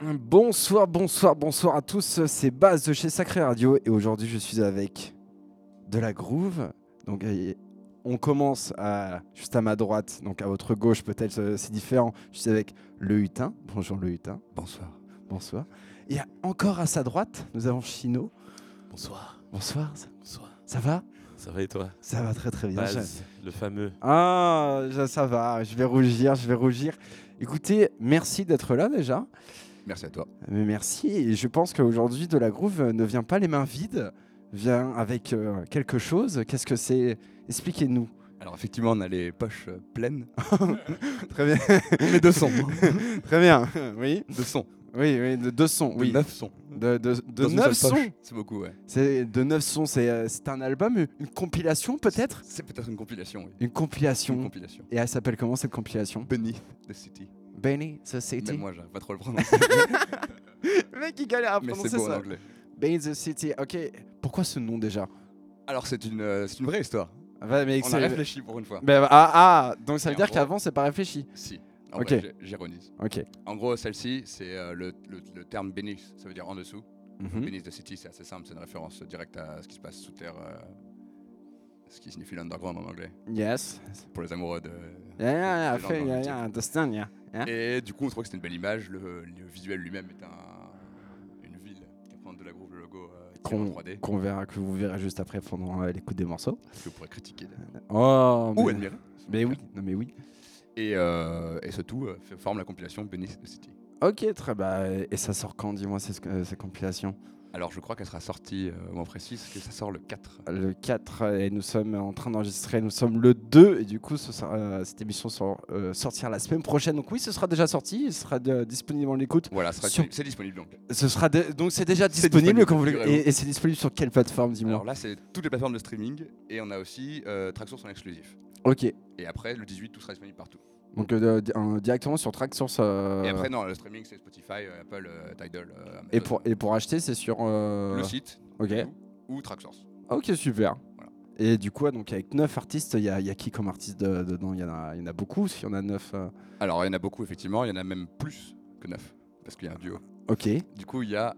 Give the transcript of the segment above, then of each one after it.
Bonsoir, bonsoir, bonsoir à tous. C'est Baz de chez Sacré Radio et aujourd'hui je suis avec de la groove. Donc on commence à, juste à ma droite, donc à votre gauche peut-être euh, c'est différent. Je suis avec le Hutin. Bonjour le Hutin. Bonsoir. Bonsoir. Et encore à sa droite, nous avons Chino. Bonsoir. Bonsoir. Bonsoir. Ça va? Ça va et toi? Ça va très très bien. Baz, le fameux. Ah, ça va. Je vais rougir, je vais rougir. Écoutez, merci d'être là déjà. Merci à toi. Mais merci. Et je pense qu'aujourd'hui, de la groove ne vient pas les mains vides, vient avec euh, quelque chose. Qu'est-ce que c'est? Expliquez-nous. Alors effectivement, on a les poches euh, pleines, Très bien. mais de sons. Très bien. Oui. de sons. Oui, oui, de deux sons. De Oui. neuf sons. De, neuf sons. C'est beaucoup, ouais. C'est de neuf sons. C'est euh, c'est un album, une compilation peut-être? C'est peut-être une compilation, oui. Une compilation. Une compilation. Et elle s'appelle comment cette compilation? Beneath the City. Benny the City. Même moi, j'arrive pas trop le prononcer. Le mec il galère à mais prononcer c'est beau en ça. anglais. Benny the City. Ok. Pourquoi ce nom déjà? Alors, c'est une, euh, c'est une vraie histoire. Mais On a c'est- réfléchi pour une fois. Ah, ah, donc ça veut dire en gros- qu'avant c'est pas réfléchi. Si. En Ok. vrai, j'ai- j'ironise. Ok. En gros, celle-ci, c'est euh, le, le- le terme beneath, ça veut dire en dessous. Mhm. Beneath the City, c'est assez simple, c'est une référence directe à ce qui se passe sous terre, euh, ce qui signifie l'underground en anglais, Yes. pour les amoureux de. Yeah, yeah, yeah, I feel- yeah, yeah, I understand, yeah. Yeah. Et du coup, on trouvait que c'était une belle image. Le, le visuel lui-même est un, une ville qui représente de la groove, le logo euh, qui est en Qu'on 3D, qu'on verra, que vous verrez juste après pendant euh, l'écoute des morceaux. que vous pourrez critiquer Oh, ou mais, admirer. mais oui, non mais oui. Et, euh, et ce tout euh, forme la compilation Beneath the City. Ok, très bien. Et ça sort quand, dis-moi, euh, cette compilation Alors, je crois qu'elle sera sortie euh, au moment précis, parce que ça sort le 4. Le 4, euh, et nous sommes en train d'enregistrer, nous sommes le 2, et du coup, ce sera, euh, cette émission sort, euh, sortira la semaine prochaine. Donc oui, ce sera déjà sorti, il sera disponible en écoute. Voilà, ce sera Sur- disponible- c'est disponible donc. Ce sera de- donc c'est déjà disponible, disponible, quand vous. Et, et c'est disponible sur quelle plateforme, dis-moi Alors là, c'est toutes les plateformes de streaming, et on a aussi euh, Tracksource en exclusif. Ok, Et après, le 18, tout sera disponible partout. Donc euh, un- directement sur Tracksource. euh, Et après, non, le streaming, c'est Spotify, euh, Apple, euh, Tidal, et, pour, et pour acheter, c'est sur. le site Ok. ou Tracksource. Ok, super. Voilà. Et du coup, donc avec 9 artistes, il y, y a qui comme artiste de- dedans? Il y, en a- y en a beaucoup, s'il y en a 9. Alors, il y en a beaucoup, effectivement. Il y en a même plus que 9, parce qu'il y a un duo. Ok, Du coup, il y a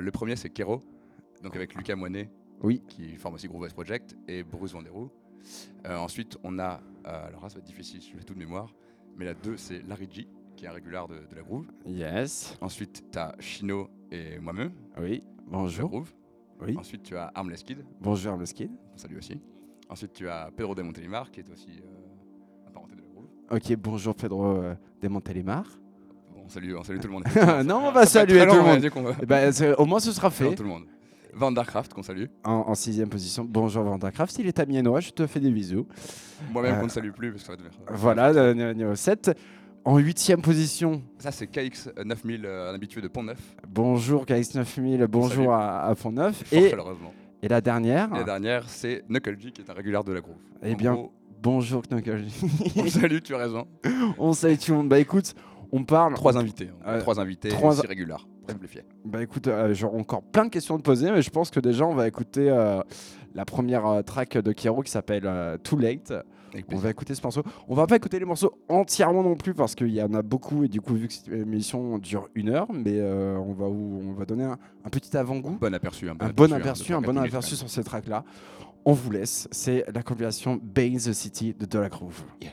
le premier, c'est Kero, donc avec Lucas Moinet, Oui. qui forme aussi Groove West Project, et Bruce Vanderoo. Ensuite, on a, alors là, ça va être difficile, je fais tout de mémoire, mais la 2, c'est Larry G, qui est un régular de, de la Groove. yes. Ensuite, tu as Chino et moi-même, Oui, de la bonjour. Groove. Oui, Ensuite, tu as Armless Kid, bonjour, le skin. on salue aussi. Ensuite, tu as Pedro de Montelimar, qui est aussi euh, un parenté de la Groove. Ok, bonjour Pedro euh, Desmontelimar. On salue, on salue tout le monde. non, on va saluer tout le monde. c'est- au moins, ce sera fait. tout le monde. Vandercraft, qu'on salue. En, en sixième position, bonjour Vandercraft. Il est amiénois, je te fais des bisous. Moi-même, Euh, qu'on ne salue plus, parce que ça va devenir- Voilà, numéro 7. En huitième position, Ça, c'est KX 9000, euh, un habitué de Pont-Neuf. bonjour KX9000, bonjour à, à Pont-Neuf. Et, chaleureusement. et la dernière, Et la dernière, c'est Knuckle G, qui est un régulier de la Groove. Eh En bien, gros, bonjour Knuckle. on salue, tu as raison. on salue tout le monde. Bah écoute, on parle. Trois invités. Euh, trois invités, trois- six simplifier. Bah écoute, euh, j'aurai encore plein de questions à te poser, mais je pense que déjà on va écouter euh, la première euh, track de Kero qui s'appelle euh, Too Late. On va écouter ce morceau. On va pas écouter les morceaux entièrement non plus parce qu'il y en a beaucoup et du coup vu que cette émission dure une heure, mais on va où- on va donner un, un petit avant-goût, Bon aperçu. Un bon un bon hein, aperçu, de un bon 3-4 aperçu sur ces tracks là. On vous laisse. C'est la compilation Bane the City de De La Groove. Too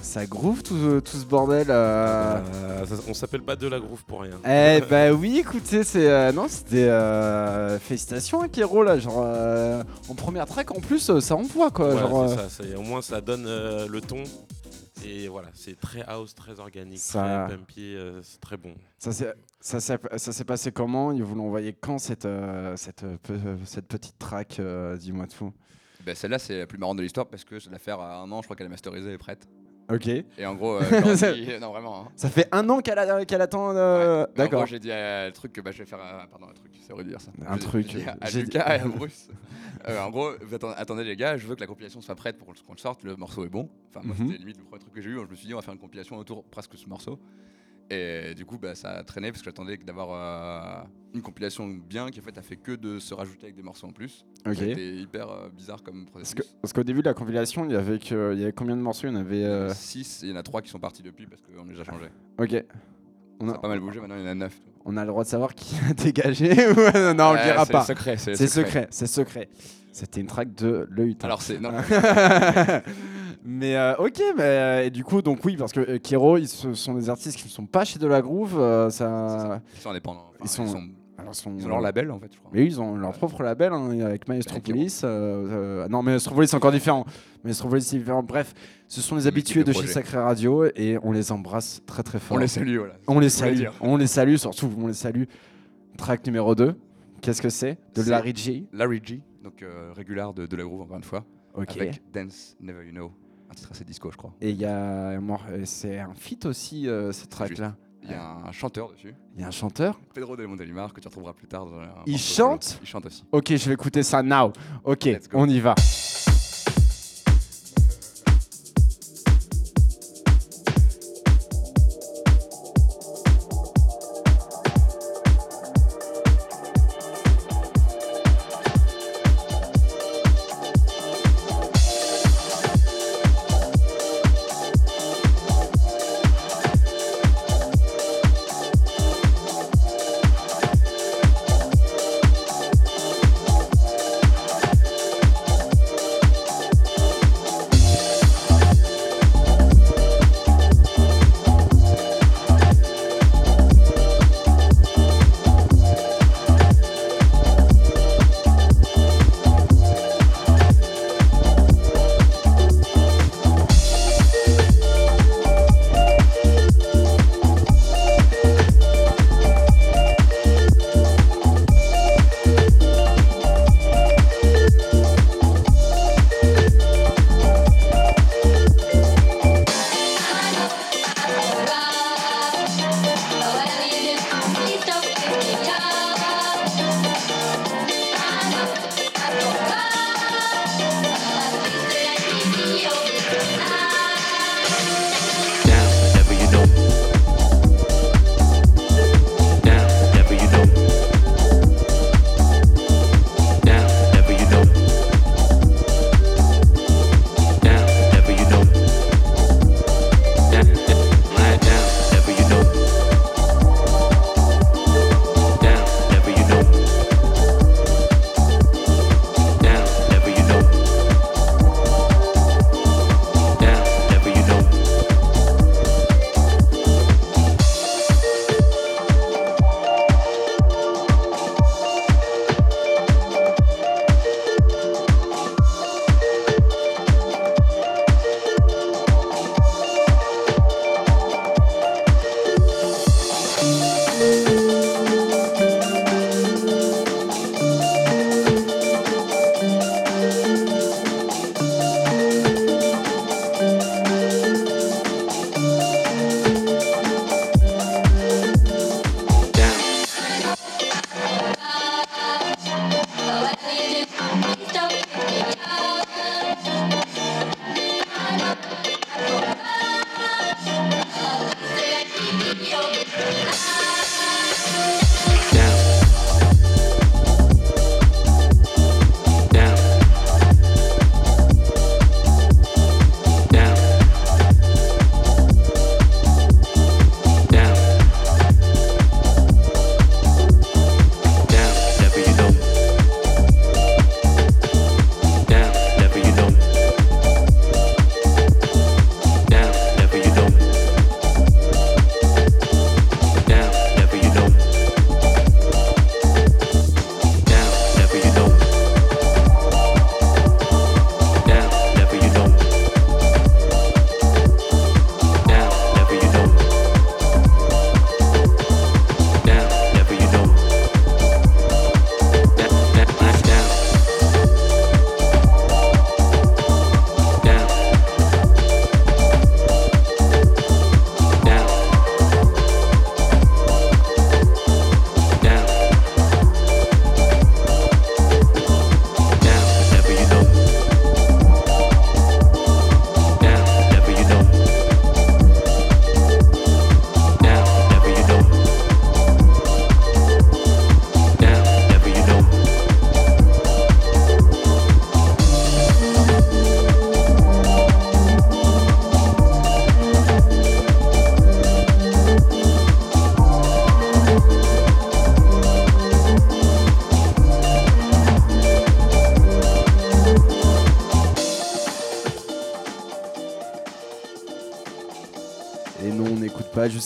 ça groove tout, tout ce bordel. euh. Euh, ça- on s'appelle pas de la groove pour rien. Eh bah oui, écoutez, c'est euh, non, c'était euh, félicitations à Kero là, genre euh, en première track en plus, ça envoie quoi, Ouais, genre. ça, au moins ça donne le ton. Et voilà, c'est très house, très organique, Ça- très bumpy, euh, c'est très bon. Ça s'est passé comment? Ils vous l'ont envoyé quand cette euh, cette euh, cette petite track Dis-moi tout? Ben, Celle-là, c'est la plus marrante de l'histoire parce que je vais la faire à un an, je crois qu'elle est masterisée et prête. Ok. Et en gros, euh, je leur ai dit- non vraiment. hein. Ça fait un an qu'elle a- qu'elle attend. euh, Ouais. Mais en D'accord. j'ai dit à- le truc que bah, je vais faire. à- pardon, un truc, c'est horrible de dire ça. Un J'ai- truc, j'ai dit à, j'ai- Lucas et à Bruce. euh, en gros, vous atten- attendez les gars, je veux que la compilation soit prête pour qu'on le sorte. Le morceau est bon. Enfin, moi, Mhm. c'était limite le premier truc que j'ai eu. Je me suis dit, on va faire une compilation autour presque de ce morceau. Et du coup, bah, ça a traîné parce que j'attendais d'avoir euh, une compilation bien qui en fait a fait que de se rajouter avec des morceaux en plus. Ok. C'était hyper euh, bizarre comme Parce processus. que- parce qu'au début de la compilation, il y avait que, il y avait combien de morceaux? Il y en avait. euh, 6 et il y en a 3 qui sont partis depuis parce qu'on les a changés. Ok. On Ça a, pas mal bougé, maintenant il y en a 9. on a le droit de savoir qui a dégagé ou- Non, on le dira pas. C'est secret. C'est secret, c'est secret. C'était une track de Le Hutin. Alors c'est. Non, mais euh, ok, mais euh, et du coup, donc oui, parce que euh, Kero, ils se- sont des artistes qui ne sont pas chez De La Groove. euh, ça, Ils sont indépendants. Enfin, Ils sont- ils sont- alors, sont- ils ont leur label en fait, je crois. Mais oui, ils ont leur propre label hein, avec Maestropolis. euh, euh, non, Maestropolis c'est encore différent. Maestropolis c'est différent. Bref, ce sont les habitués de chez projet. Sacré Radio et on les embrasse très très fort. On les salue, voilà. On les voulais salue. dire. On les salue, surtout on les salue. Track numéro 2. Qu'est-ce que c'est? De C'est- Larry G. Larry G, donc euh, régular de, de la groove encore une fois, Ok. avec Dance Never You Know, un titre assez disco je crois. Et il y a c'est un feat aussi euh, cette track là. Il y a un chanteur dessus, Il y a un chanteur. Pedro de Montelimar, que tu retrouveras plus tard dans un Il chante. Il chante aussi. Ok, je vais écouter ça now. Ok, on y va.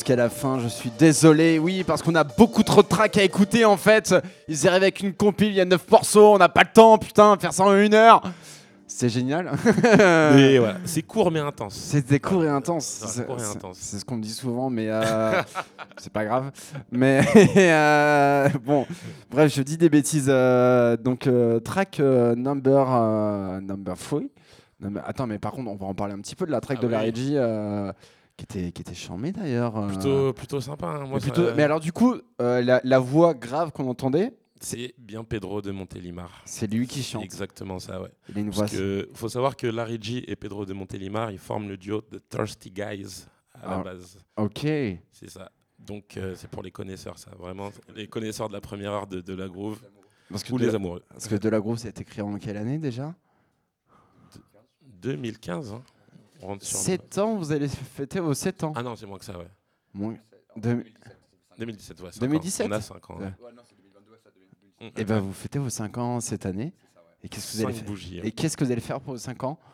Jusqu'à la fin, je suis désolé. Oui, parce qu'on a beaucoup trop de tracks à écouter en fait. Ils arrivent avec une compile, il y a 9 morceaux, on n'a pas le temps, putain, faire ça en une heure. C'est génial. Voilà, c'est court mais intense. C'était court et intense. Ouais, C'est- court et c'est- intense. C'est ce qu'on me dit souvent, mais euh, c'est pas grave. Mais euh, bon, bref, je dis des bêtises. euh, donc, track number number. Number- Attends, mais par contre, on va en parler un petit peu de la track Ah de oui. la euh, qui était qui était charmée d'ailleurs. euh. Plutôt, plutôt sympa. hein. Moi, mais, ça- alors, du coup, euh, la, la voix grave qu'on entendait, c'est bien Pedro de Montélimar. c'est lui qui chante. exactement ça, ouais. Il a une voix. Parce que faut savoir que Larry G et Pedro de Montélimar, ils forment le duo The Thirsty Guys à Ah. la base. Ok. C'est ça. Donc euh, c'est pour les connaisseurs, ça. Vraiment, les connaisseurs de la première heure de, de la groove Parce que, ou de, les amoureux. parce que de la groove, c'est écrit en quelle année déjà? 2015, hein. On rentre sur- 7 ans, vous allez fêter vos 7 ans. Ah non, c'est moins que ça, ouais. Moins- Deux- 2017, ouais. cinq ans. 2017? On a 5 ans. Ouais. ouais. Mm. Et ben vous fêtez vos 5 ans cette année. Et qu'est-ce que vous allez faire bougies. hein. Et qu'est-ce que vous allez faire pour vos 5 ans?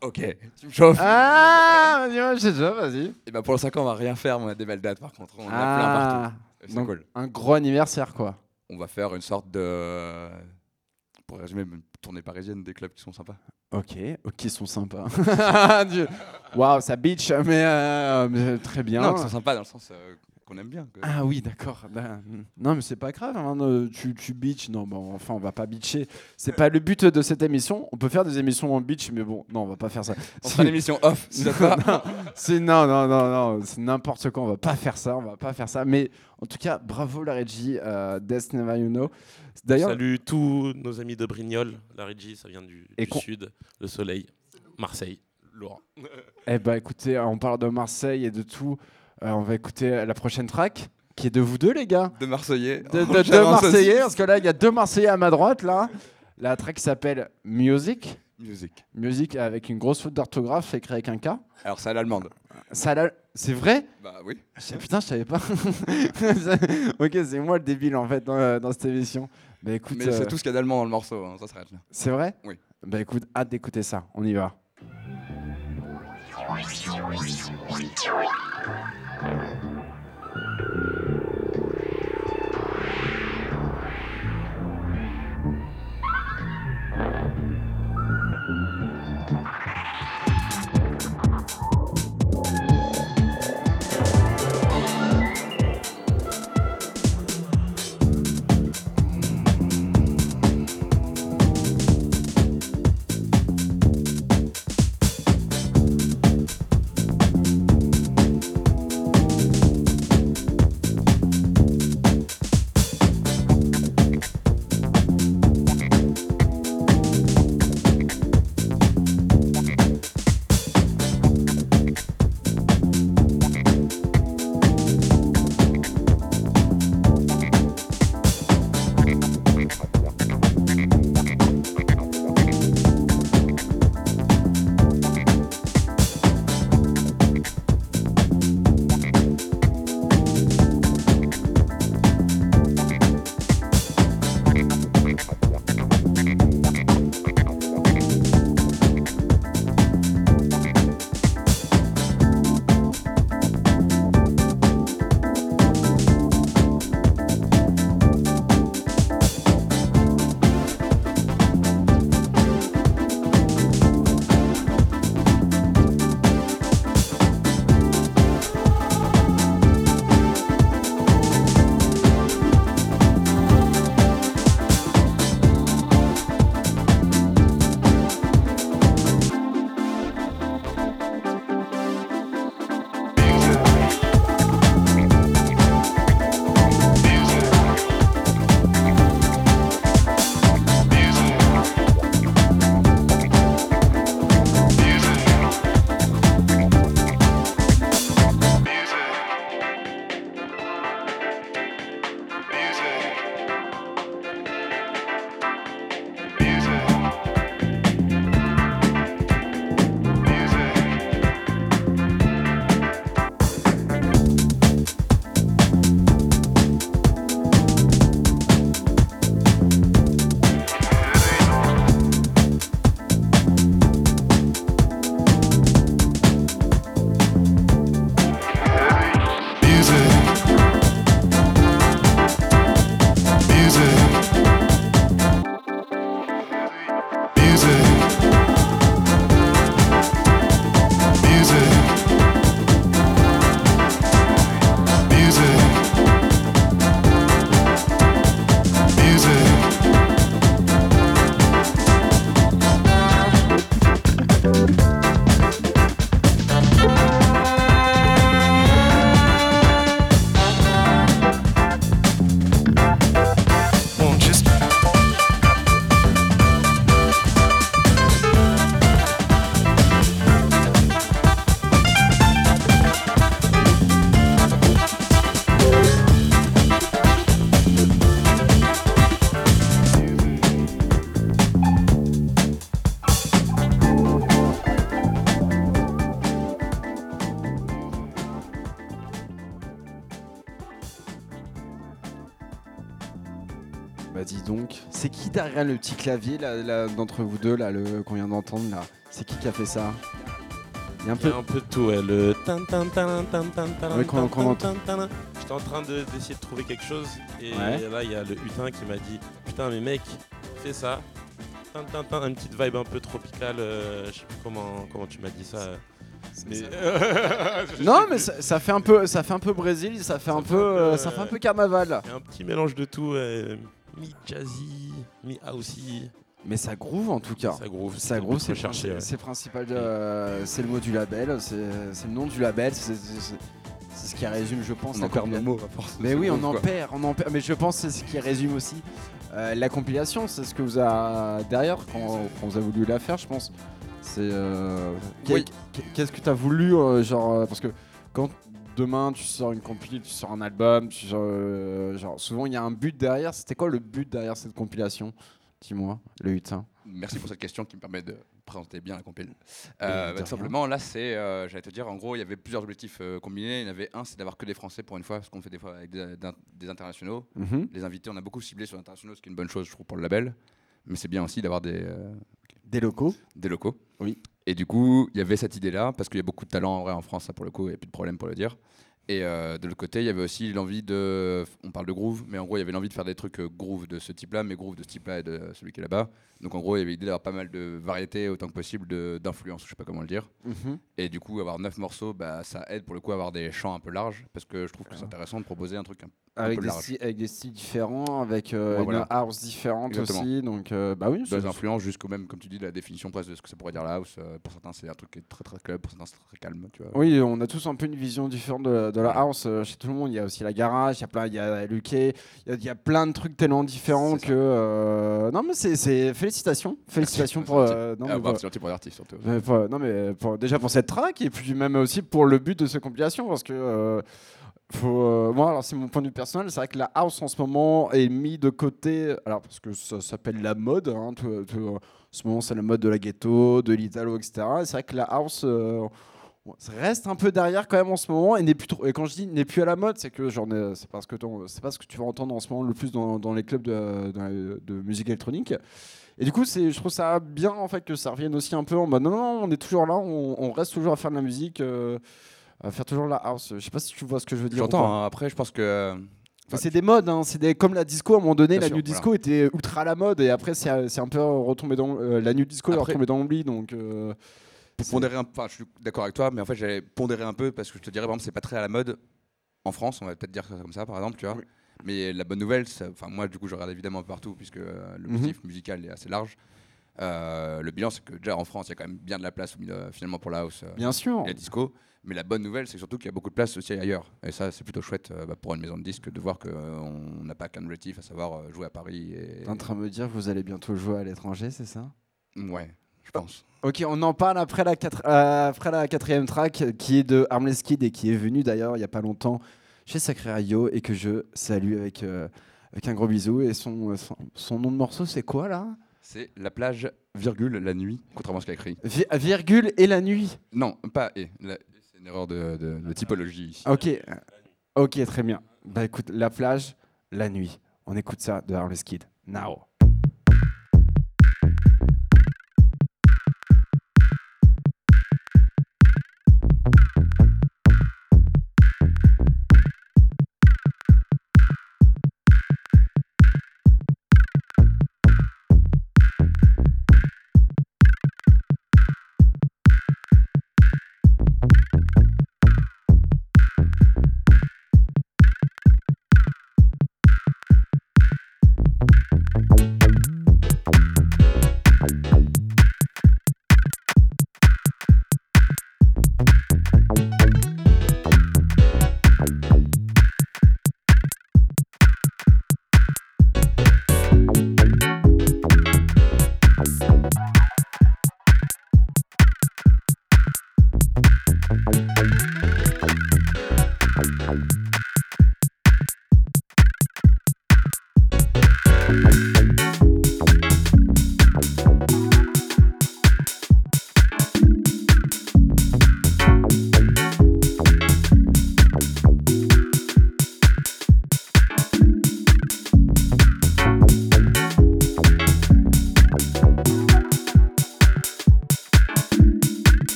Ok, tu me chauffes. Ah, vas-y, j'ai déjà, vas-y. Et bah pour le 5 ans, on va rien faire, mais on a des belles dates par contre. On en a plein partout. Ah, C'est donc cool. un gros anniversaire quoi. On va faire une sorte de. Pour résumer, une tournée parisienne des clubs qui sont sympas. Ok, ils sont sympas. Waouh, ça bitch, mais, euh, mais très bien. Non, qui sont sympas dans le sens euh, qu'on aime bien. Ah oui, d'accord. Ben, non, mais c'est pas grave. hein, euh, tu, tu bitch. Non, bon, enfin, on va pas bitcher. C'est pas le but de cette émission. On peut faire des émissions en bitch, mais bon, non, on va pas faire ça. On fera l'émission off. si c'est non, non, non, non, c'est n'importe quoi. On va pas faire ça, on va pas faire ça. Mais en tout cas, bravo la régie, euh, Death Never You Know. D'ailleurs, Salut tous nos amis de Brignoles. Larry G, ça vient du, Et du con- sud, le soleil, Marseille, Laurent. eh ben, écoutez, on parle de Marseille et de tout. Euh, on va écouter la prochaine track, qui est de vous deux, les gars. De Marseillais. De, de-. Marseillais, parce que là, il y a deux Marseillais à ma droite, là. La track s'appelle Music. Musique. Music avec une grosse faute d'orthographe, écrit avec un K. Alors c'est à l'allemande. C'est vrai? Bah oui. Je- Putain, je savais pas. ok, c'est moi le débile en fait dans, dans cette émission. Bah écoute, Mais euh, c'est tout ce qu'il y a d'allemand dans le morceau, hein, ça s'arrête là. c'est vrai? Oui. Bah écoute, hâte d'écouter ça. On y va. Thank you. Le petit clavier là, là, d'entre vous deux là, le qu'on vient d'entendre là C'est qui qui a fait ça? Il y a un y peu. a un peu de tout, ouais. Le tan tan tan tan tan tan. J'étais en train de- d'essayer de trouver quelque chose et Ouais. là il y a le hutin qui m'a dit Putain, mais mec, fais ça. Tan, tan, tan, une petite vibe un peu tropicale. euh, je sais plus comment, comment tu m'as dit ça. euh, Mais... Non mais ça, ça fait un peu, ça fait un peu Brésil, ça fait un peu, euh, ça fait un peu carnaval. Il y a un petit mélange de tout. Mi-jazzy, mi-housey. Mais ça groove en tout cas. Ça groove. Ça c'est groove, le c'est c'est- principal, de- euh, c'est le mot du label, c'est le nom du label, c'est ce qui résume, je pense. On en perd nos mots à force. Mais oui, on en perd, on en perd. Mais je pense que c'est ce qui résume aussi euh, la compilation. C'est ce que vous a derrière quand, quand vous avez voulu la faire, je pense. C'est euh, Oui. qu'est-ce que tu as voulu, euh, genre parce que quand demain tu sors une compilation, tu sors un album, tu sors, euh, genre souvent il y a un but derrière. C'était quoi le but derrière cette compilation Dis-moi, le hutin. Merci pour cette question qui me permet de présenter bien la compile. Euh, bah, simplement, là, c'est, euh, j'allais te dire, en gros, il y avait plusieurs objectifs euh, combinés. Il y en avait un, c'est d'avoir que des Français pour une fois, parce qu'on fait des fois avec des, internationaux. Mhm. Les invités, on a beaucoup ciblé sur l'international, ce qui est une bonne chose, je trouve, pour le label. Mais c'est bien aussi d'avoir des, Des locaux. des locaux. Oui. Et du coup, il y avait cette idée-là, parce qu'il y a beaucoup de talent en vrai en France, ça pour le coup, il n'y a plus de problème pour le dire. Et euh, de l'autre côté, il y avait aussi l'envie de. On parle de groove, mais en gros, il y avait l'envie de faire des trucs euh, groove de ce type-là, mais groove de ce type-là et de celui qui est là-bas. Donc en gros, il y avait l'idée d'avoir pas mal de variétés, autant que possible, d'influences, je sais pas comment le dire. Mhm. Et du coup, avoir neuf morceaux, bah, ça aide pour le coup à avoir des chants un peu larges, parce que je trouve que c'est intéressant de proposer un truc un Un Avec peu des, large. styles, avec des styles différents, avec euh, Ouais, une voilà. house différente Exactement. aussi. Donc, euh, bah oui, des influences jusqu'au même, comme tu dis, la définition presque de ce que ça pourrait dire la house. Pour certains, c'est un truc qui est très très club, pour certains, c'est très calme, tu vois. Oui, on a tous un peu une vision différente de, de la house euh, chez tout le monde. Il y a aussi la garage, il y a plein, il y a il y a, il y a plein de trucs tellement différents que. euh, non, mais c'est- félicitations, félicitations pour. euh, non, mais pour- c'est gentil pour les artistes surtout. mais pour- non, mais pour- déjà pour cette track et puis même aussi pour le but de cette compilation parce que. euh, faut, euh, moi, alors c'est mon point de vue personnel, c'est vrai que la house en ce moment est mis de côté, alors parce que ça s'appelle la mode, hein, tout- tout- en ce moment c'est la mode de la ghetto, de l'italo, etc. Et c'est vrai que la house euh, ça reste un peu derrière quand même en ce moment et n'est plus trop. Et quand je dis n'est plus à la mode, c'est que ai- c'est parce que c'est pas ce que tu vas entendre en ce moment le plus dans, dans les clubs de, de- de musique électronique. Et du coup, c'est, je trouve ça bien en fait que ça revienne aussi un peu en mode non, non, on est toujours là, on, on reste toujours à faire de la musique, euh, à faire toujours la house. Je sais pas si tu vois ce que je veux dire. J'entends, hein, après, je pense que. Mais c'est des modes, hein, c'est des, comme la disco à un moment donné, Bien la sûr, new disco était ultra à la mode et après c'est, un peu retombé dans euh, la new disco est retombée dans l'oubli donc. euh, Pour pondérer un enfin, je suis d'accord avec toi, mais en fait, j'allais pondérer un peu parce que je te dirais, par exemple, c'est pas très à la mode en France, on va peut-être dire ça comme ça, par exemple, tu vois. Oui. Mais la bonne nouvelle, enfin, moi, du coup, je regarde évidemment un peu partout puisque euh, le Mhm. motif musical est assez large. Euh, le bilan, c'est que déjà en France, il y a quand même bien de la place milieu, finalement pour la house euh, Bien sûr. et la disco. Mais la bonne nouvelle, c'est surtout qu'il y a beaucoup de place aussi ailleurs. Et ça, c'est plutôt chouette euh, bah, pour une maison de disques de voir qu'on n'a pas qu'un objectif, à savoir euh, jouer à Paris. Et... T'es en train de me dire que vous allez bientôt jouer à l'étranger, c'est ça? Ouais, pense. Ok, on en parle après la, quatre- euh, après la quatrième track euh, qui est de Armless Kid et qui est venu d'ailleurs il n'y a pas longtemps chez Sacré Radio et que je salue avec, euh, avec un gros bisou. Et son, son, son nom de morceau, c'est quoi là? C'est la plage, virgule, la nuit, contrairement à ce qu'il a écrit. Vi- Virgule et la nuit. Non, pas et. C'est une erreur de, de- de typologie ici. Ok, ok, très bien. Bah écoute, la plage, la nuit. On écoute ça de Armless Kid. Now.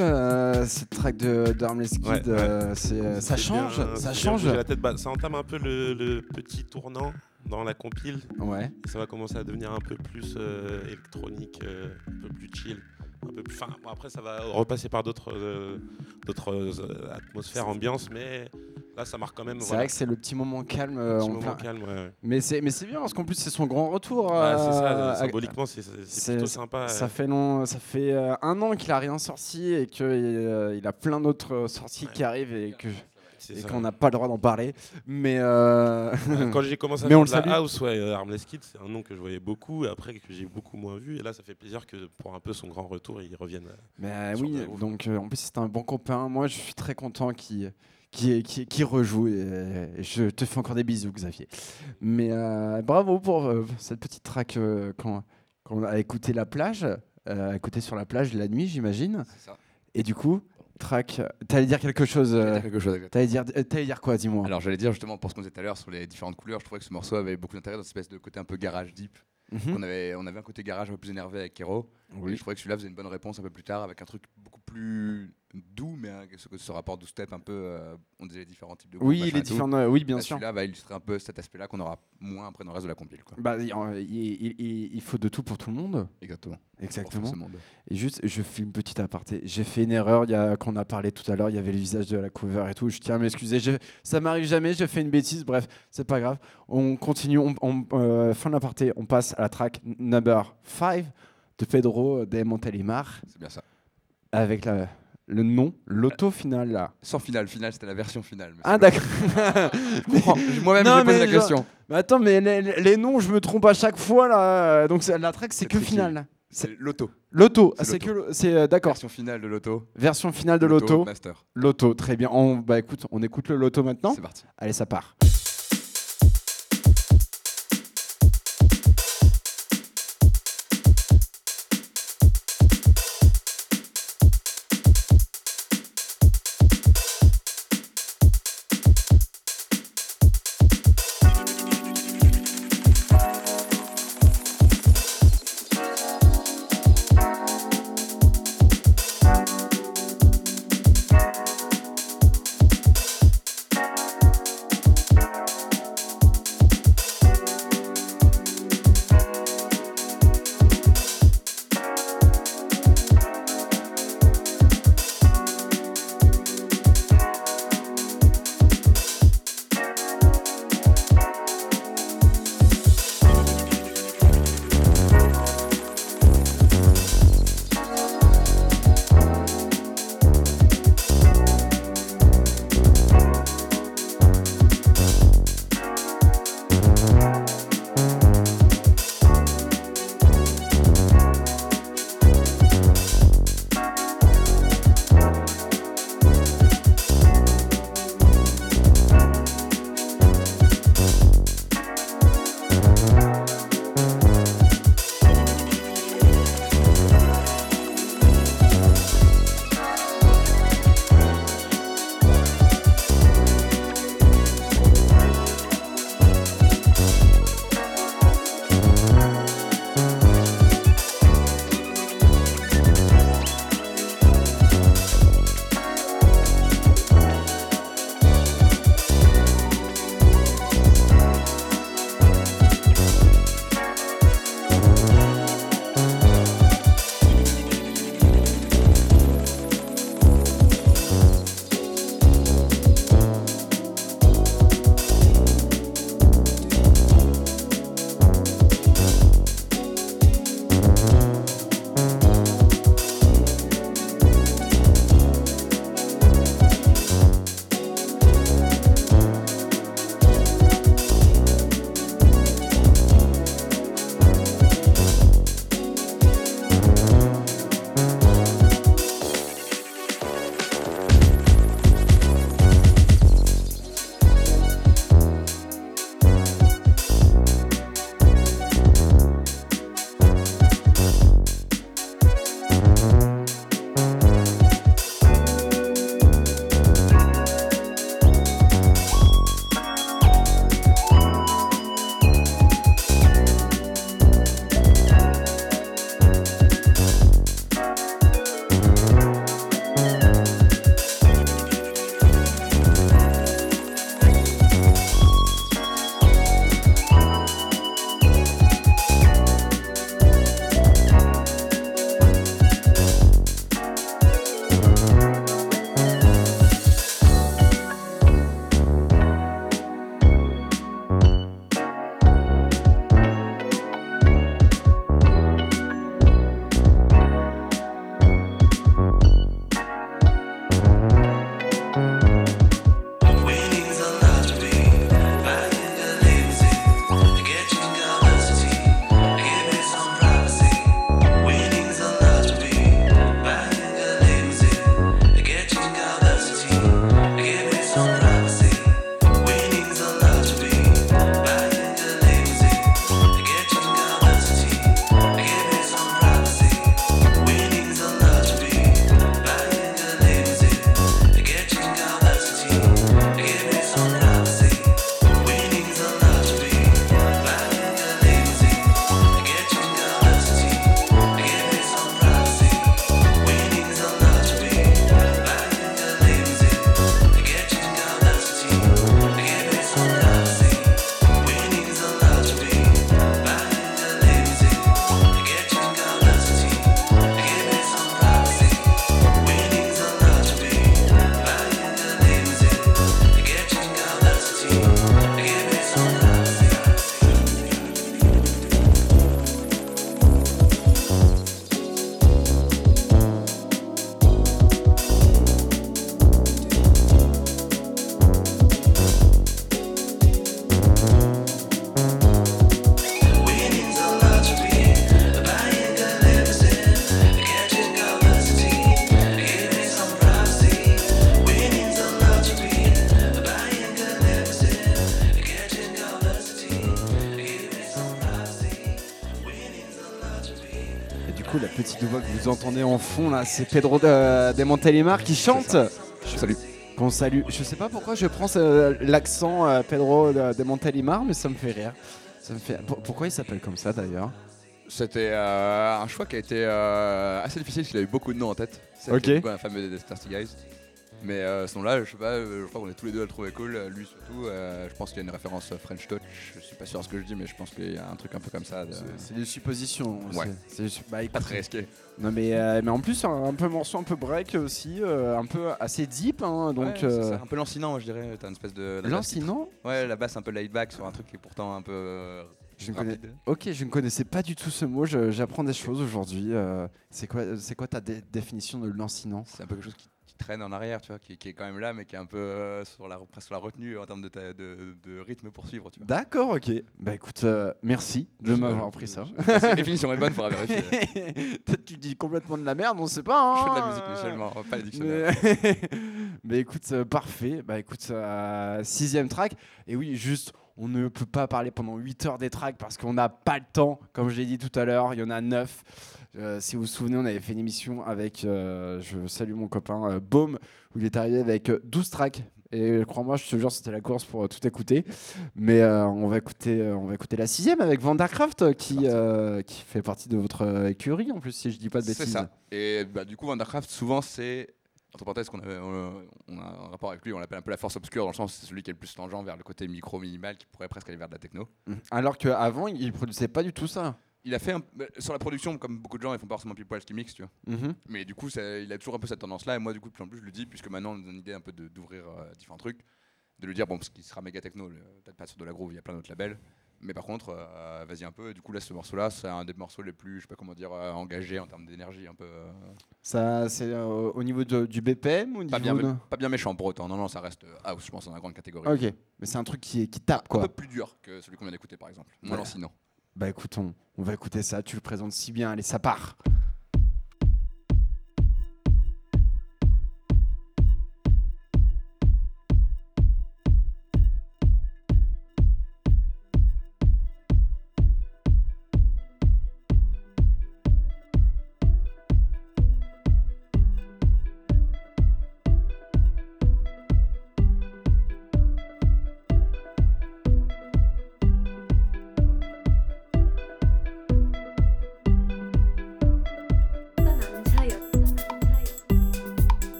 Euh, cette track de, de Harmless Kid. Ouais, euh, c'est, euh, ça change, bien- ça change. la tête. Bah, ça entame un peu le, le petit tournant dans la compile. Ouais. Et ça va commencer à devenir un peu plus euh, électronique, euh, un peu plus chill. Un peu plus... Enfin, bon, après, ça va repasser par d'autres euh, d'autres atmosphères, ambiances, mais là, ça marque quand même. C'est voilà, vrai que c'est le petit moment calme. petit moment plein- calme. ouais, ouais. Mais c'est bien parce qu'en plus c'est son grand retour. Ouais, c'est ça, symboliquement, c'est plutôt sympa. Ça fait long, ça fait un an qu'il a rien sorti et qu'il il a plein d'autres sorties qui arrivent et que et ça. qu'on n'a pas le droit d'en parler. Mais euh, Ouais, Quand j'ai commencé à Mais on faire le de la salue. house, ouais, euh, Armless Kid, c'est un nom que je voyais beaucoup, et après que j'ai beaucoup moins vu. Et là, ça fait plaisir que pour un peu son grand retour, il revienne. euh, Mais euh, Sur oui, donc euh, en plus c'est un bon copain. Moi je suis très content qu'il qui, qui, qui rejoue et, et je te fais encore des bisous Xavier. Mais euh, bravo pour euh, cette petite track euh, quand, quand on a écouté la plage, euh, écouté sur la plage la nuit j'imagine. C'est ça. Et du coup, track, t'allais dire quelque chose euh, dire quelque chose, exactement. T'allais dire, t'allais dire quoi, dis-moi Alors j'allais dire justement pour ce qu'on disait tout à l'heure sur les différentes couleurs, je trouvais que ce morceau avait beaucoup d'intérêt dans cette espèce de côté un peu garage deep. Mhm. On, avait, on avait un côté garage un peu plus énervé avec Kero. Et je trouvais que celui-là faisait une bonne réponse un peu plus tard avec un truc beaucoup plus doux, mais hein, ce, ce rapport do step un peu, euh, on disait les différents types de groupes, Oui, les différents, euh, oui, bien Là, sûr. Celui-là va illustrer un peu cet aspect-là qu'on aura moins après dans le reste de la compile. Quoi. Bah, il, il- il- il faut de tout pour tout le monde. Exactement. Exactement. monde. Et juste, je fais une petite aparté. J'ai fait une erreur il y a, qu'on a parlé tout à l'heure. Il y avait le visage de la cover et tout. Je tiens à m'excuser. Je- Ça m'arrive jamais. J'ai fait une bêtise. Bref, c'est pas grave. On continue. On, on- euh, fin de l'aparté. On passe à la track number 5 de Pedro de Montelimar C'est bien ça. avec la- le nom, l'auto final là. Sans finale, finale c'était la version finale. Ah d'accord. Moi-même posé mais la genre- question. Mais attends, mais les, les noms, je me trompe à chaque fois là. Donc la track, c'est que tricky. final. là. C'est l'auto. L'auto. C'est que c'est euh, d'accord. Version finale de l'auto. Version finale de l'auto. Master. L'auto, très bien. On, bah écoute, on écoute le loto maintenant. C'est parti. Allez, ça part. Entendez en fond là, c'est Pedro de, de qui chante. Salut. Qu'on salue. Je sais pas pourquoi je prends ce- l'accent euh, Pedro de, de mais ça me fait rire. Ça me fait... Pour- Pourquoi il s'appelle comme ça d'ailleurs? C'était euh, un choix qui a été euh, assez difficile, parce qu'il a eu beaucoup de noms en tête. C'est Ok. un fameux des Guys. Mais euh, ce nom-là, je sais pas, euh, je crois qu'on est tous les deux à le trouver cool, lui surtout. euh, je pense qu'il y a une référence euh, French Touch, je suis pas sûr de ce que je dis, mais je pense qu'il y a un truc un peu comme ça. de- C'est- des suppositions. Ouais. c'est- bah, Pas très risqué. Non mais, euh, mais en plus un, un peu morceau un peu break aussi, un peu assez deep hein, donc Ouais, c'est ça, un peu lancinant, je dirais. T'as une espèce de. lancinant? Ouais, la basse un peu laid back sur un truc qui est pourtant un peu. Je ne connais- rapide. Ok, je ne connaissais pas du tout ce mot. J'apprends des choses aujourd'hui. euh, c'est quoi, c'est quoi ta dé- définition de lancinant? C'est un peu quelque chose qui traîne en arrière, tu vois, qui, qui est quand même là, mais qui est un peu euh, sur, la, sur la retenue en termes de, ta- de, de rythme pour suivre, tu vois. D'accord, ok. Bah écoute, euh, merci de m'avoir appris ça. la définition est bonne, faudra vérifier. Peut-être tu dis complètement de la merde, on sait pas. Je fais de hein. la musique mutuellement, pas les dictionnaires. Mais, mais écoute, euh, parfait. Bah écoute, euh, sixième track. Et oui, juste, on ne peut pas parler pendant 8 heures des tracks parce qu'on n'a pas le temps. Comme je l'ai dit tout à l'heure, il y en a 9. si vous vous souvenez, on avait fait une émission avec, euh, je salue mon copain euh, Baume, où il est arrivé avec euh, 12 tracks. Et crois-moi, je te jure, c'était la course pour euh, tout écouter. Mais euh, on, va écouter, euh, on va écouter la sixième avec Vandercraft euh, qui, euh, qui fait partie de votre euh, écurie en plus, si je dis pas de C'est bêtises. ça. Et bah, du coup, Vandercraft, souvent, c'est. Entre parenthèses, qu'on avait, on, on a un rapport avec lui, on l'appelle un peu la force obscure, dans le sens c'est celui qui est le plus tangent vers le côté micro-minimal, qui pourrait presque aller vers de la techno. Mhm. Alors qu'avant, il produisait pas du tout ça. Il a fait un- bah, sur la production, comme beaucoup de gens, ils font pas forcément pile poil ce qu'ils mixent, tu vois. Mhm. Mais du coup, ça- il a toujours un peu cette tendance-là. Et moi, du coup, de plus en plus, je le dis, puisque maintenant, on a une idée un peu d'ouvrir euh, différents trucs, de lui dire, bon, parce qu'il sera méga techno, peut-être pas sur de la groove, il y a plein d'autres labels. Mais par contre, euh, vas-y un peu. Du coup, là, ce morceau-là, c'est un des morceaux les plus, je sais pas comment dire, euh, engagés en termes d'énergie, un peu. euh, Ça, c'est euh, au niveau de- du BPM ou au pas, bien, niveau de- pas bien méchant pour autant. Non, non, ça reste euh, house, je pense, dans la grande catégorie. Ok, mais c'est un truc qui, qui tape Un quoi. peu plus dur que celui qu'on vient d'écouter, par exemple. Moins Ouais. lancinant. Bah écoute, on, on va écouter ça. Tu le présentes si bien. Allez, ça part.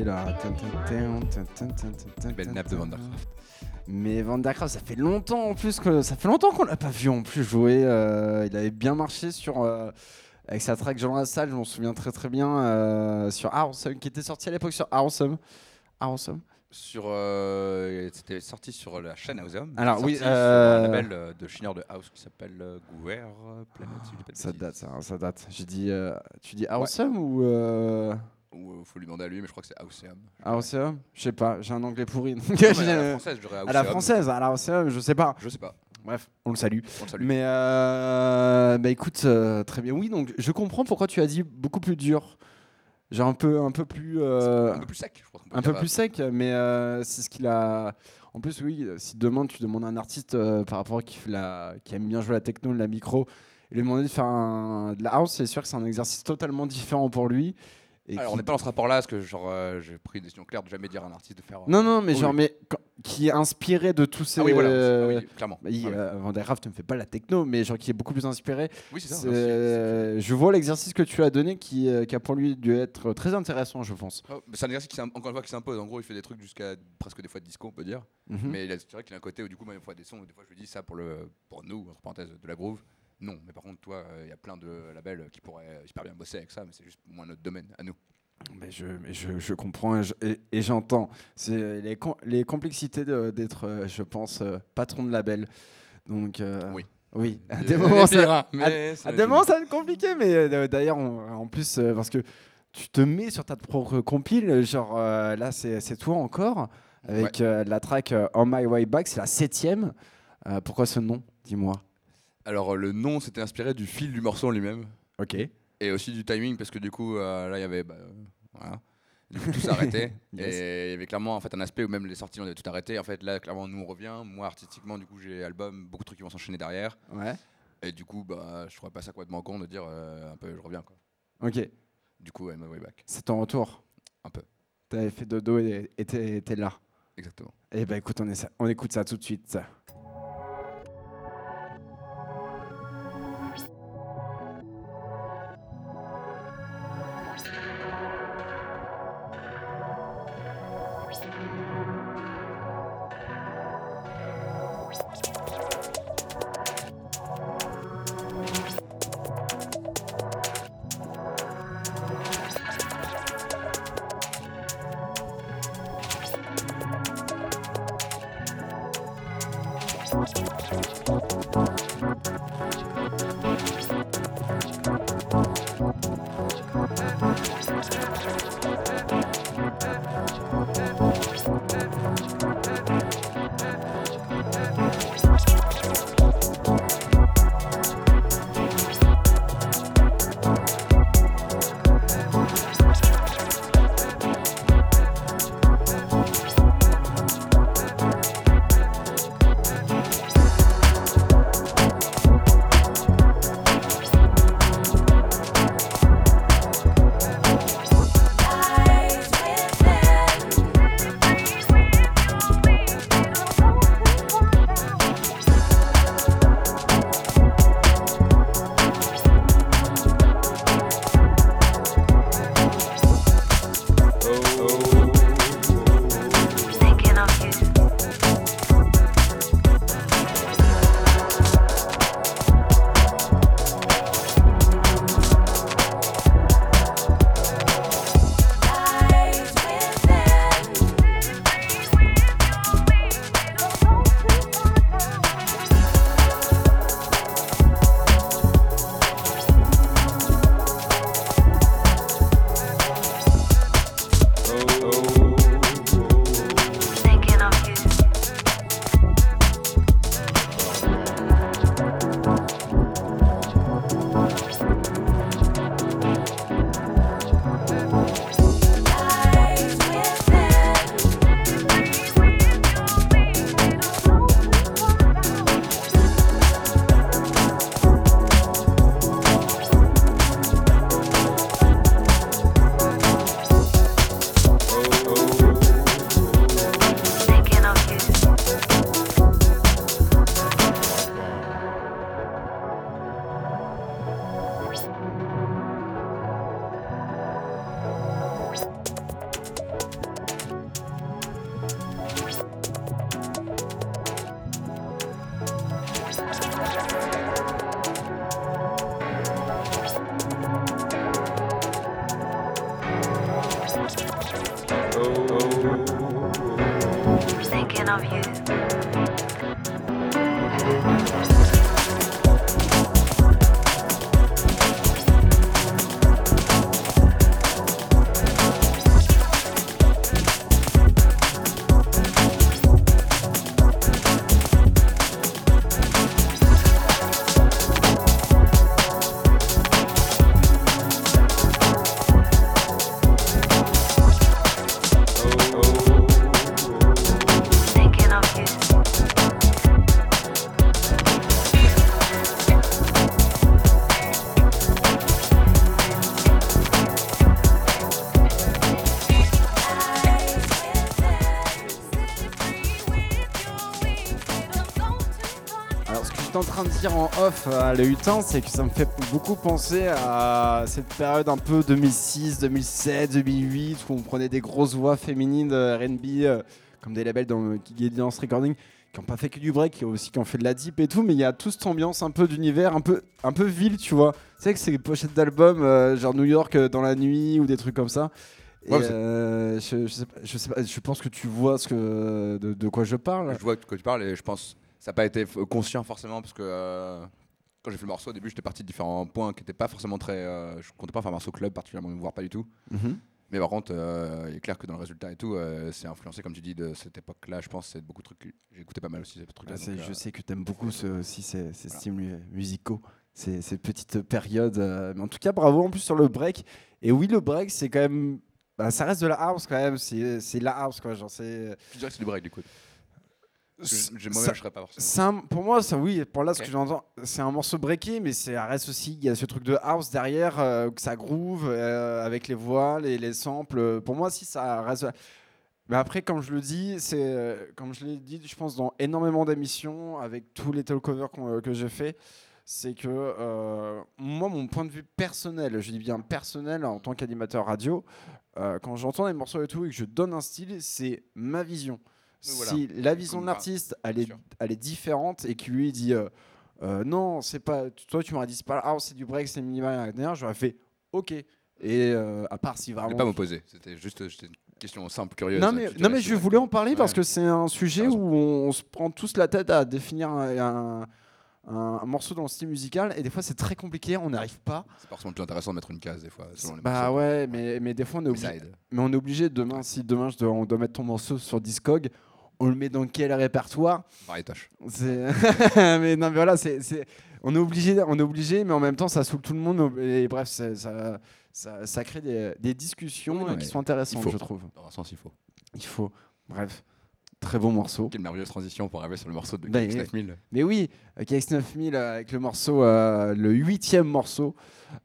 Là. Belle nappe de Vandercraft. Mais Vandercraft, ça fait longtemps en plus que ça fait longtemps qu'on l'a pas vu en plus jouer. Euh, il avait bien marché sur euh, avec sa track Jean la salle, je m'en souviens très très bien euh, sur Awesome qui était sorti à l'époque sur Awesome. Awesome. Sur, c'était sorti sur la chaîne Awesome. Alors oui, sur un label de chineur de house qui s'appelle Gouer Planet. ça date, ça, ça date. J'ai dit, tu dis Awesome ou ou euh, faut lui demander à lui, mais je crois que c'est Auseum. Auseum Je sais pas, j'ai un anglais pourri. à la française, je À la française, à la je sais pas. Je sais pas. Bref, on le salue. On le salue. Mais euh, bah écoute, euh, très bien. Oui, donc je comprends pourquoi tu as dit beaucoup plus dur. Genre un peu, un peu plus. Un peu plus sec, je crois. Un peu plus sec, mais c'est ce qu'il a. En plus, oui, si demain tu demandes à un artiste par rapport à qui, la... qui aime bien jouer la techno, la micro, et lui demander de faire de la house, c'est sûr que c'est un exercice totalement différent pour lui. Alors, on n'est pas dans ce rapport-là, parce que genre, euh, j'ai pris une décision claire de jamais dire à un artiste de faire. Euh, non, non, mais genre, mais qui est inspiré de tous ces. Ah oui, voilà, ah oui, clairement. Bah, il, euh, ne me fait pas la techno, mais genre qui est beaucoup plus inspiré. Oui, c'est ça. je vois l'exercice que tu as donné qui, qui, a pour lui dû être très intéressant, je pense. Oh, c'est un exercice qui, encore une fois, qui s'impose. En gros, il fait des trucs jusqu'à presque des fois de disco, on peut dire. Mhm. Mais c'est vrai qu'il a un côté où, du coup, même fois des sons, des fois, je lui dis ça pour, le, pour nous, entre parenthèses, de la groove. Non, mais par contre, toi, il y a plein de labels qui pourraient super bien bosser avec ça, mais c'est juste moins notre domaine à nous. Mais je, je, je, comprends et j'entends. C'est les, les, complexités d'être, euh, je pense, euh, patron de label. Donc, euh, oui. Oui, à des moments, ça, à, des moments, ça va être compliqué, mais d'ailleurs, en plus, parce que tu te mets sur ta propre compile, genre là, c'est toi encore, avec la track On My Way Back, c'est la septième. pourquoi ce nom Dis-moi? Alors, le nom, c'était inspiré du fil du morceau lui-même. Ok. Et aussi du timing parce que du coup euh, là il y avait bah, voilà. Du coup, tout s'arrêtait. Et il y avait clairement en fait un aspect où même les sorties on avait tout arrêté. En fait là clairement nous on revient. Moi artistiquement du coup j'ai album beaucoup de trucs qui vont s'enchaîner derrière. Ouais. Et du coup bah je trouvais pas ça complètement con de dire euh, un peu je reviens quoi. Ok. Du coup ouais, my way back. C'est ton retour. Un peu. T'avais fait dodo et t'es là. Exactement. Et eh bah écoute on, est, on écoute ça tout de suite en off à le 8 ans, c'est que ça me fait beaucoup penser à cette période un peu 2006, 2007, 2008 où on prenait des grosses voix féminines de RB euh, comme des labels dans Dance Recording qui n'ont pas fait que du break, qui aussi qui ont fait de la deep et tout, mais il y a toute cette ambiance un peu d'univers, un peu, un peu ville, tu vois. Tu sais que c'est des pochettes d'albums euh, genre New York euh, dans la nuit ou des trucs comme ça. je, je, sais pas, je, pense que tu vois ce que, de, de quoi je parle. Je vois de quoi tu parles et je pense ça n'a pas été conscient forcément parce que euh, quand j'ai fait le morceau au début j'étais parti de différents points qui n'étaient pas forcément très euh, je comptais pas faire un morceau club particulièrement voire pas du tout. Mhm. mais par contre euh, il est clair que dans le résultat et tout c'est influencé comme tu dis de cette époque là je pense c'est beaucoup de trucs j'ai écouté pas mal aussi ces trucs là ah, je sais que tu aimes beaucoup ce, aussi ces, ces styles musicaux ces, ces, petites périodes mais en tout cas bravo en plus sur le break. Et oui le break c'est quand même bah, ça reste de la house quand même c'est la house quoi genre je dirais que c'est du break du coup pour moi, ça, oui, pour là, ce que j'entends, c'est un morceau breaké, mais ça reste aussi, il y a ce truc de house derrière, euh, que ça groove euh, avec les voiles et les samples. Pour moi, si ça reste. Mais après, comme je le dis, c'est euh, comme je l'ai dit, je pense dans énormément d'émissions avec tous les talkovers que j'ai fait, c'est que moi, mon point de vue personnel, je dis bien personnel en tant qu'animateur radio, quand j'entends des morceaux et tout et que je donne un style, c'est ma vision si la vision de l'artiste elle est, elle est différente et qu'il lui dit euh, euh, non c'est pas toi tu m'aurais dit c'est pas ah c'est du break c'est minimal j'aurais fait ok et euh, à part si vraiment je vais pas m'opposer c'était juste question simple, curieuse. Non mais, tu te non mais je voulais en parler parce Ouais. que c'est un sujet où on, on se prend tous la tête à définir un, un- un- un morceau dans le style musical et des fois c'est très compliqué, on n'arrive pas. C'est pas forcément plus intéressant de mettre une case des fois. selon les Bah ouais, mais, mais des fois on est Mais obligé. Mais on est obligé demain, si demain je dois, on doit mettre ton morceau sur Discog, on le met dans quel répertoire Pareil, tâche. Mais non, mais voilà, c'est, on est obligé, on est obligé, mais en même temps, ça saoule tout le monde. Et bref, ça, ça, ça crée des, des discussions euh, qui sont intéressantes, il je trouve. Dans un sens, il faut. Il faut. Bref, très bon morceau. Quelle merveilleuse transition pour arriver sur le morceau de Bah, KX oui. 9000. Mais oui, euh, KX9000 euh, avec le morceau, euh, le huitième morceau,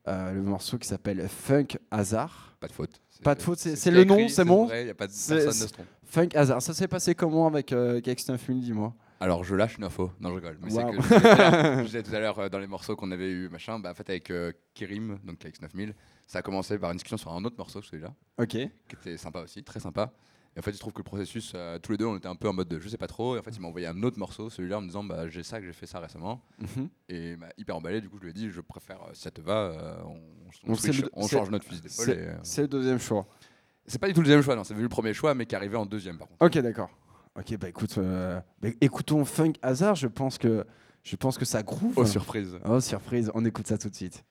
euh, le morceau qui s'appelle Funk Hazard. Pas de faute. Pas de faute, c'est- le nom, c'est bon vrai, y a pas de personne ne se trompe. Funk Hazard. Ça s'est passé comment avec euh, KX9000, dis-moi? Alors je lâche une info. Non, je rigole. Mais c'est que je disais tout à l'heure- euh, dans les morceaux qu'on avait eu, machin, bah, en fait avec euh, Kirim, donc KX 9000, ça a commencé par une discussion sur un autre morceau, celui-là, Ok. qui était sympa aussi, très sympa. Et en fait, il se trouve que le processus, euh, tous les deux, on était un peu en mode de je sais pas trop. Et en fait, il m'a envoyé un autre morceau, celui-là, en me disant bah, j'ai ça, que j'ai fait ça récemment. Mhm. Et m'a hyper emballé. Du coup, je lui ai dit je préfère, euh, si ça te va, on, on switch, change notre fusil d'épaule. C'est le deuxième choix. C'est pas du tout le deuxième choix, non, c'est le premier choix, mais qui arrivé en deuxième par contre. Ok, d'accord. Ok, bah écoute, euh, bah, écoutons Funk Hazard. Je pense que, je pense que ça groove. Oh, surprise. Oh, surprise, on écoute ça tout de suite.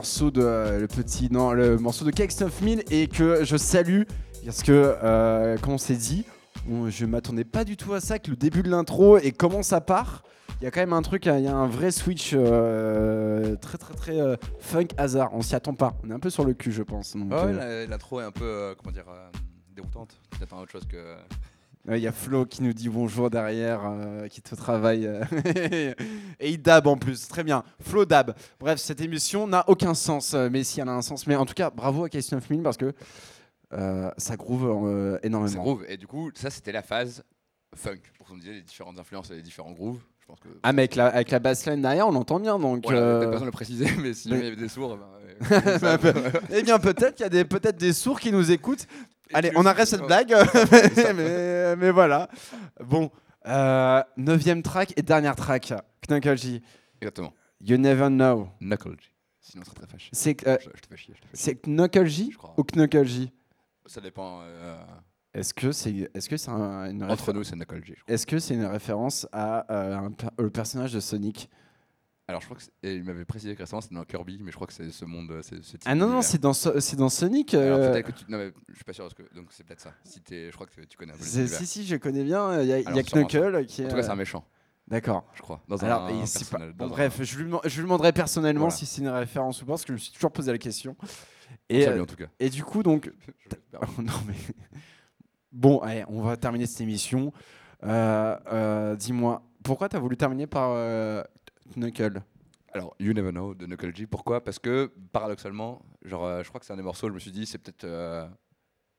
morceau de le petit non le morceau de KX 9000 et que je salue parce que euh, comme on s'est dit, on- je m'attendais pas du tout à ça que le début de l'intro et comment ça part. Il y a quand même un truc, il y a un vrai switch euh, très très très euh, funk hasard. On s'y attend pas. On est un peu sur le cul, je pense. donc, euh, la- l'intro est un peu, euh, comment dire, euh, déroutante. Tu t'attends à autre chose que. Il y a Flo qui nous dit bonjour derrière, euh, qui te travaille. euh, et il dab en plus. Très bien. Flo dab. Bref, cette émission n'a aucun sens, euh, mais si elle a un sens. Mais en tout cas, bravo à Case 9000 parce que euh, ça groove euh, Ça énormément. groove. Et du coup, ça, c'était la phase funk. Pour qu'on disait les différentes influences et les différents grooves. Je pense que. Ah, mais avec la, avec la bassline derrière, on l'entend bien. Donc, Voilà, euh, peut-être besoin de le préciser, mais si mais- jamais il y avait des sourds. ben, euh, Bah, peut- eh bien, peut-être qu'il y a des, peut-être des sourds qui nous écoutent. Allez, on arrête cette blague. mais, mais voilà. Bon, euh, neuvième track et dernière track. Knuckle G. Exactement. You never know. Knuckle G. Sinon, c'est très fâché. C'est euh, Knuckle G Je crois. ou Knuckle G? Ça dépend. euh, Est-ce que c'est est-ce que c'est un- une entre nous, c'est Knuckle G. est-ce que c'est une référence à euh, un le personnage de Sonic? Alors, je crois que. c'est- et il m'avait précisé que récemment, c'était dans Kirby, mais je crois que c'est ce monde. c'est ce type Ah non non, c'est dans So- c'est dans Sonic. Alors, euh, peut-être que tu. Non, mais je suis pas sûr. Parce que... Donc, c'est peut-être ça. Si t'es- Je crois que tu connais un peu c'est- si si, je connais bien. Il y a, il y a Alors, Knuckle qui est. En tout cas, c'est un euh, méchant, D'accord. je crois. Dans Alors, un c'est pas- un- bref, je lui, je lui demanderai personnellement Voilà. si c'est une référence ou pas, parce que je me suis toujours posé la question. On Et, euh, en tout cas. et du coup, donc, non mais bon, allez, on va terminer cette émission. Euh, euh, Dis-moi, pourquoi tu as voulu terminer par euh, Knuckle Alors, You Never Know de Knuckle G. Pourquoi? Parce que paradoxalement, genre, euh, je crois que c'est un des morceaux. Je me suis dit, c'est peut-être euh,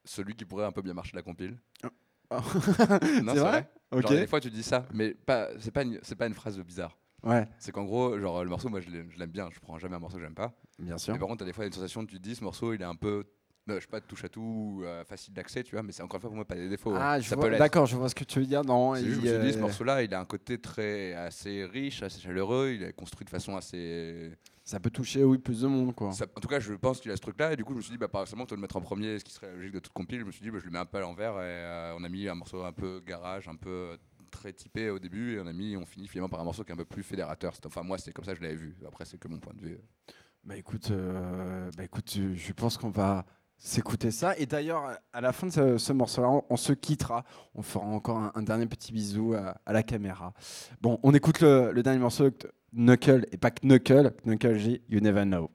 celui qui pourrait un peu bien marcher la compile. Oh. Non, C'est vrai? Genre, des fois, tu dis ça, mais pas, c'est pas, une, c'est pas une phrase bizarre. Ouais, C'est qu'en gros, genre, le morceau, moi, je l'aime bien. Je prends jamais un morceau que j'aime pas. bien sûr. Mais par contre, t'as des fois une sensation, tu te dis, ce morceau, il est un peu, euh, je sais pas, touche à tout, euh, facile d'accès, tu vois. Mais c'est encore une fois pour moi pas des défauts. hein. Ah, je ça vois- d'accord, je vois ce que tu veux dire. Non, C'est il, juste, je me suis dit, ce morceau-là, il a un côté très assez riche, assez chaleureux. Il est construit de façon assez. ça peut toucher, oui, plus de monde, quoi. Ça- en tout cas, je pense qu'il a ce truc-là. Et du coup, je me suis dit, bah, par exemple, toi le mettre en premier, ce qui serait la logique de toute compile. Je me suis dit, bah, je le mets un peu à l'envers. Et euh, on a mis un morceau un peu garage, un peu très typé au début. Et on a mis, on finit finalement par un morceau qui est un peu plus fédérateur. Enfin, moi, c'est comme ça que je l'avais vu. Après, c'est que mon point de vue. Bah écoute, euh, bah écoute, je pense qu'on va s'écouter ça. Et d'ailleurs, à la fin de ce, ce morceau-là, on, se quittera. On fera encore un, dernier petit bisou à, la caméra. Bon, on écoute le, dernier morceau, Knuckle, et pas Knuckle, Knuckle G, You Never Know.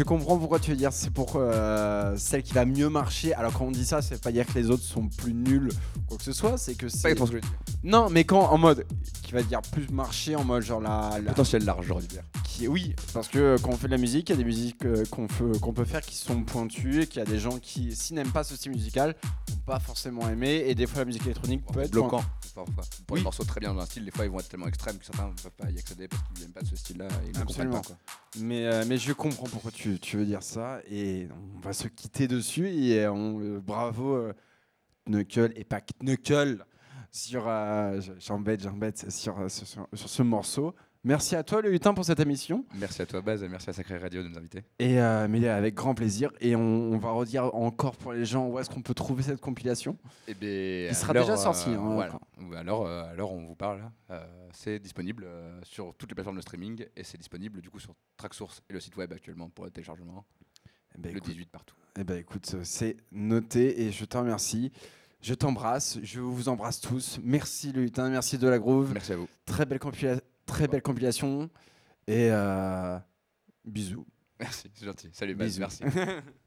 Je comprends pourquoi tu veux dire c'est pour euh, celle qui va mieux marcher. Alors quand on dit ça, c'est pas dire que les autres sont plus nuls ou quoi que ce soit, c'est que Pas c'est. exactement ce que je veux dire. Non, mais quand en mode qui va dire plus marcher en mode genre la, la- Potentiel large, j'aurais dû dire. qui oui, parce que quand on fait de la musique, il y a des musiques euh, qu'on peut, qu'on peut faire qui sont pointues, et qu'il y a des gens qui, s'ils n'aiment pas ce style musical, pas forcément aimer, et des fois la musique électronique peut être bloquant. Parfois. Pour Oui. les morceaux très bien dans un style, des fois ils vont être tellement extrêmes que certains ne peuvent pas y accéder parce qu'ils n'aiment pas ce style-là et ils ne comprennent Absolument. pas. Quoi. Mais, euh, mais je comprends pourquoi tu, tu veux dire ça et on va se quitter dessus et on, euh, bravo euh, Knuckle et pas Knuckle sur euh, j'embête j'embête sur, sur, sur- sur ce morceau. Merci à toi le lutin pour cette émission Merci à toi, Baz, et merci à Sacré Radio de nous inviter. et euh, mais avec grand plaisir et on, on va redire encore pour les gens où est-ce qu'on peut trouver cette compilation. Et bien, Il sera déjà sorti, hein, voilà. d'accord. Ou Alors, euh, alors, on vous parle. euh, c'est disponible euh, sur toutes les plateformes de streaming et c'est disponible du coup sur Tracksource et le site web actuellement pour le téléchargement. Eh ben, le écoute, 18 partout. eh ben, écoute, euh, c'est noté et je te remercie. Je t'embrasse, je vous embrasse tous. Merci le lutin, merci de la groove. Merci à vous. Très belle, compila- très belle compilation. Et euh, bisous. Merci, c'est gentil. Salut. Bisous. Merci.